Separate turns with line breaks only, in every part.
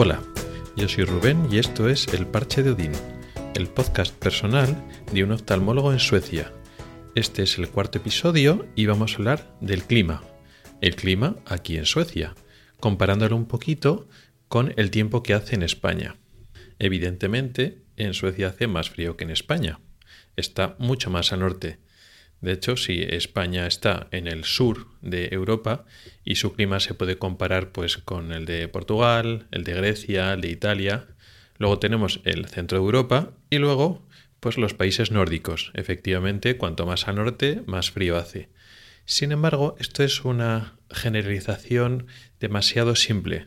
Hola, yo soy Rubén y esto es El Parche de Odín, el podcast personal de un oftalmólogo en Suecia. Este es el cuarto episodio y vamos a hablar del clima. El clima aquí en Suecia, comparándolo un poquito con el tiempo que hace en España. Evidentemente, en Suecia hace más frío que en España. Está mucho más al norte. De hecho, si España está en el sur de Europa y su clima se puede comparar pues con el de Portugal, el de Grecia, el de Italia, luego tenemos el centro de Europa y luego pues los países nórdicos. Efectivamente, cuanto más al norte, más frío hace. Sin embargo, esto es una generalización demasiado simple.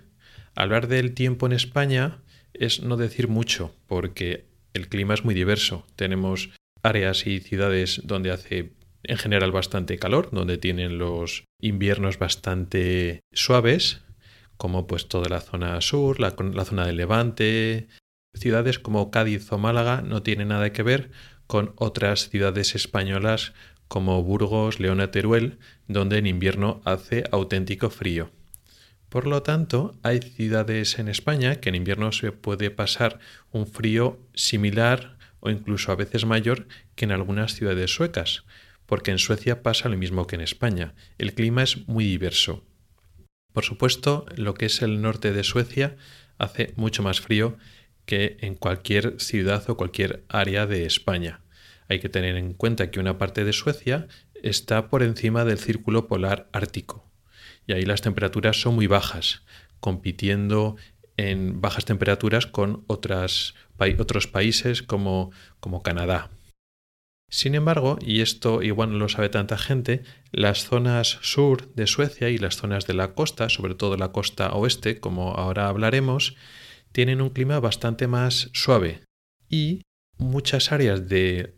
Hablar del tiempo en España es no decir mucho, porque el clima es muy diverso. Tenemos áreas y ciudades donde hace en general bastante calor, donde tienen los inviernos bastante suaves, como pues toda la zona sur, la, zona del Levante. Ciudades como Cádiz o Málaga no tienen nada que ver con otras ciudades españolas como Burgos, León Teruel, donde en invierno hace auténtico frío. Por lo tanto, hay ciudades en España que en invierno se puede pasar un frío similar o incluso a veces mayor que en algunas ciudades suecas, porque en Suecia pasa lo mismo que en España. El clima es muy diverso. Por supuesto, lo que es el norte de Suecia hace mucho más frío que en cualquier ciudad o cualquier área de España. Hay que tener en cuenta que una parte de Suecia está por encima del círculo polar ártico y ahí las temperaturas son muy bajas, compitiendo en bajas temperaturas con otros países como Canadá. Sin embargo, y esto igual no lo sabe tanta gente, las zonas sur de Suecia y las zonas de la costa, sobre todo la costa oeste, como ahora hablaremos, tienen un clima bastante más suave y muchas áreas de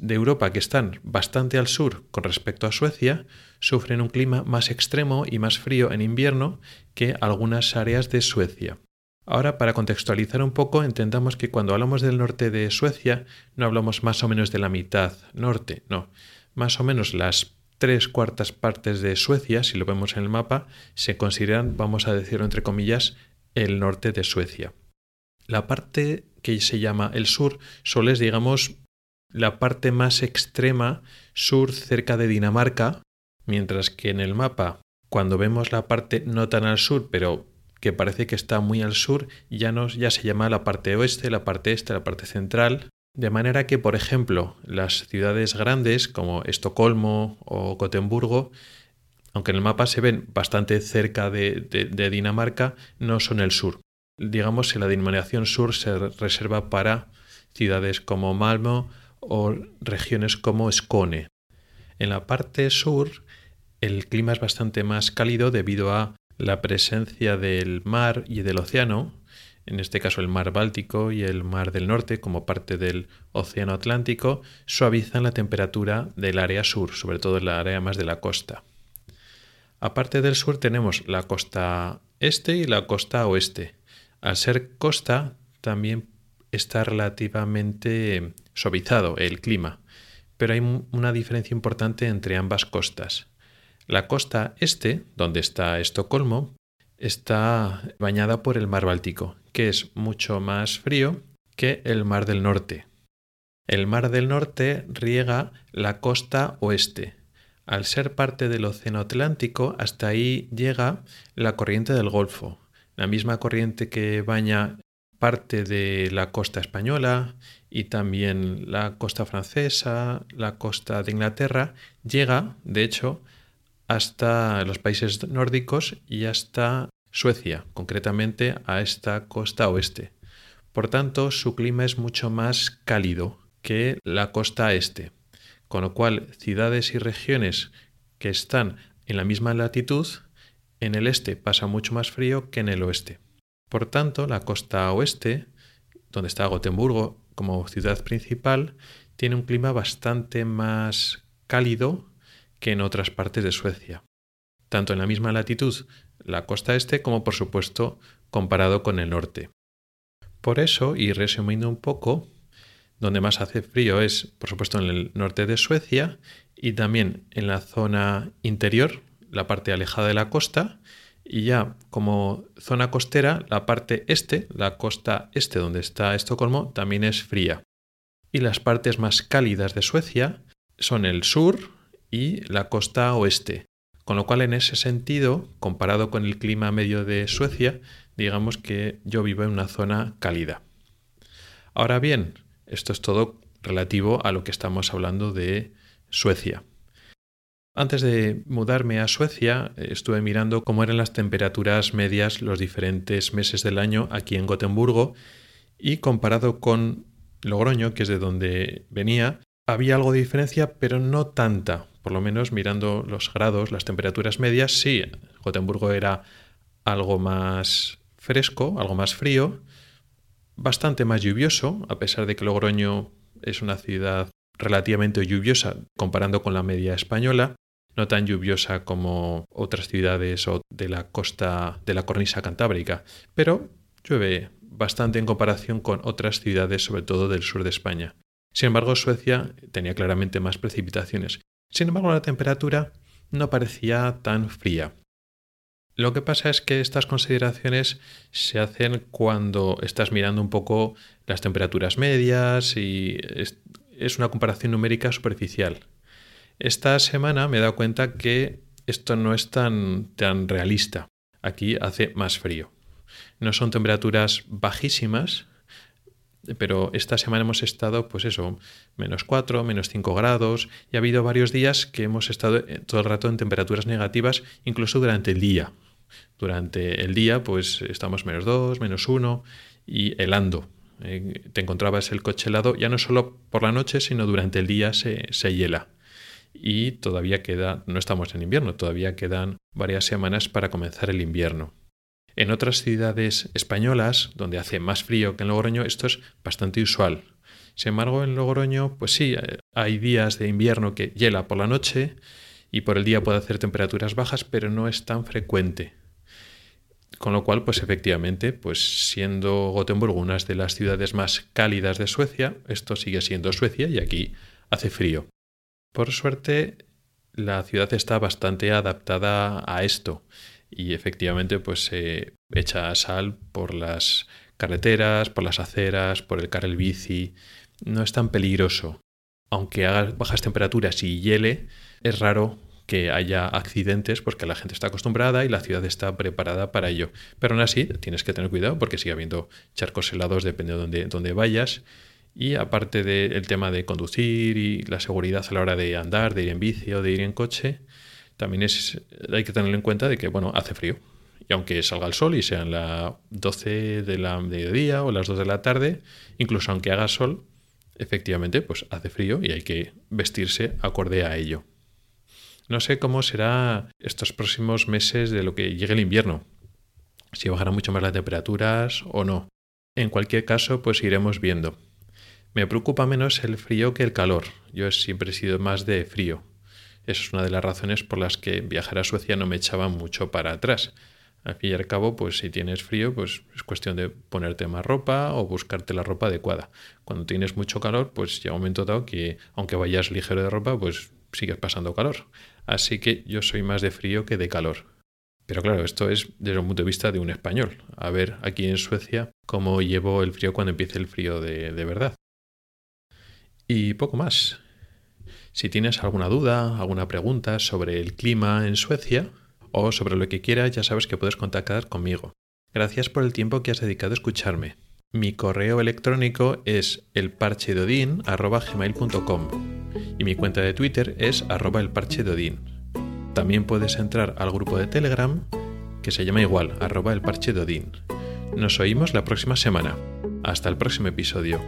de Europa que están bastante al sur con respecto a Suecia sufren un clima más extremo y más frío en invierno que algunas áreas de Suecia. Ahora, para contextualizar un poco, entendamos que cuando hablamos del norte de Suecia no hablamos más o menos de la mitad norte, no, más o menos las tres cuartas partes de Suecia, si lo vemos en el mapa, se consideran, vamos a decirlo entre comillas, el norte de Suecia. La parte que se llama el sur solo es, digamos, la parte más extrema sur cerca de Dinamarca, mientras que en el mapa, cuando vemos la parte no tan al sur, pero que parece que está muy al sur, ya, nos, ya se llama la parte oeste, la parte este, la parte central. De manera que, por ejemplo, las ciudades grandes como Estocolmo o Gotemburgo, aunque en el mapa se ven bastante cerca de, Dinamarca, no son el sur. Digamos que la denominación sur se reserva para ciudades como Malmo o regiones como Skåne. En la parte sur el clima es bastante más cálido debido a la presencia del mar y del océano, en este caso el mar Báltico y el mar del norte como parte del océano Atlántico, suavizan la temperatura del área sur, sobre todo en la área más de la costa. Aparte del sur tenemos la costa este y la costa oeste. Al ser costa también está relativamente suavizado el clima, pero hay una diferencia importante entre ambas costas. La costa este, donde está Estocolmo, está bañada por el mar Báltico, que es mucho más frío que el mar del norte. El mar del norte riega la costa oeste. Al ser parte del Océano Atlántico, hasta ahí llega la corriente del Golfo, la misma corriente que baña parte de la costa española y también la costa francesa, la costa de Inglaterra, llega, de hecho, hasta los países nórdicos y hasta Suecia, concretamente a esta costa oeste. Por tanto, su clima es mucho más cálido que la costa este, con lo cual ciudades y regiones que están en la misma latitud, en el este pasa mucho más frío que en el oeste. Por tanto, la costa oeste, donde está Gotemburgo como ciudad principal, tiene un clima bastante más cálido que en otras partes de Suecia. Tanto en la misma latitud, la costa este, como por supuesto comparado con el norte. Por eso, y resumiendo un poco, donde más hace frío es, por supuesto, en el norte de Suecia y también en la zona interior, la parte alejada de la costa, Y ya como zona costera, la parte este, la costa este donde está Estocolmo, también es fría. Y las partes más cálidas de Suecia son el sur y la costa oeste. Con lo cual, en ese sentido, comparado con el clima medio de Suecia, digamos que yo vivo en una zona cálida. Ahora bien, esto es todo relativo a lo que estamos hablando de Suecia. Antes de mudarme a Suecia, estuve mirando cómo eran las temperaturas medias los diferentes meses del año aquí en Gotemburgo y comparado con Logroño, que es de donde venía, había algo de diferencia, pero no tanta. Por lo menos mirando los grados, las temperaturas medias, sí, Gotemburgo era algo más fresco, algo más frío, bastante más lluvioso, a pesar de que Logroño es una ciudad relativamente lluviosa comparando con la media española, no tan lluviosa como otras ciudades de la costa de la cornisa cantábrica, pero llueve bastante en comparación con otras ciudades, sobre todo del sur de España. Sin embargo, Suecia tenía claramente más precipitaciones. Sin embargo, la temperatura no parecía tan fría. Lo que pasa es que estas consideraciones se hacen cuando estás mirando un poco las temperaturas medias y es una comparación numérica superficial. Esta semana me he dado cuenta que esto no es tan, tan realista. Aquí hace más frío. No son temperaturas bajísimas, pero esta semana hemos estado, pues eso, menos 4, menos 5 grados, y ha habido varios días que hemos estado eh, todo el rato en temperaturas negativas, incluso durante el día. Durante el día, pues estamos menos 2, menos 1 y helando. Eh, te encontrabas el coche helado ya no solo por la noche, sino durante el día se, se hiela. Y todavía queda, no estamos en invierno, todavía quedan varias semanas para comenzar el invierno. En otras ciudades españolas, donde hace más frío que en Logroño, esto es bastante usual. Sin embargo, en Logroño, pues sí, eh, hay días de invierno que hiela por la noche y por el día puede hacer temperaturas bajas, pero no es tan frecuente. Con lo cual, pues efectivamente, pues siendo Gotemburgo una de las ciudades más cálidas de Suecia, esto sigue siendo Suecia y aquí hace frío. Por suerte, la ciudad está bastante adaptada a esto y efectivamente pues se echa sal por las carreteras, por las aceras, por el carril bici. No es tan peligroso. Aunque haga bajas temperaturas y hiele, es raro que haya accidentes porque la gente está acostumbrada y la ciudad está preparada para ello. Pero aún así tienes que tener cuidado porque sigue habiendo charcos helados dependiendo de dónde, vayas. Y aparte del tema de conducir y la seguridad a la hora de andar, de ir en bici o de ir en coche, también hay que tener en cuenta de que, bueno, hace frío. Y aunque salga el sol y sean las 12 de la mediodía o las 2 de la tarde, incluso aunque haga sol, efectivamente, pues hace frío y hay que vestirse acorde a ello. No sé cómo será estos próximos meses de lo que llegue el invierno. Si bajará mucho más las temperaturas o no. En cualquier caso, pues iremos viendo. Me preocupa menos el frío que el calor. Yo siempre he sido más de frío. Esa es una de las razones por las que viajar a Suecia no me echaba mucho para atrás. Al fin y al cabo, pues si tienes frío, pues es cuestión de ponerte más ropa o buscarte la ropa adecuada. Cuando tienes mucho calor, pues llega un momento dado que, aunque vayas ligero de ropa, pues sigues pasando calor. Así que yo soy más de frío que de calor. Pero claro, esto es desde el punto de vista de un español. A ver aquí en Suecia cómo llevo el frío cuando empiece el frío de, de verdad. Y poco más. Si tienes alguna duda, alguna pregunta sobre el clima en Suecia o sobre lo que quieras, ya sabes que puedes contactar conmigo. Gracias por el tiempo que has dedicado a escucharme. Mi correo electrónico es elparchedodin.com y mi cuenta de Twitter es arroba elparchedodin. También puedes entrar al grupo de Telegram que se llama igual, arroba elparchedodin. Nos oímos la próxima semana. Hasta el próximo episodio.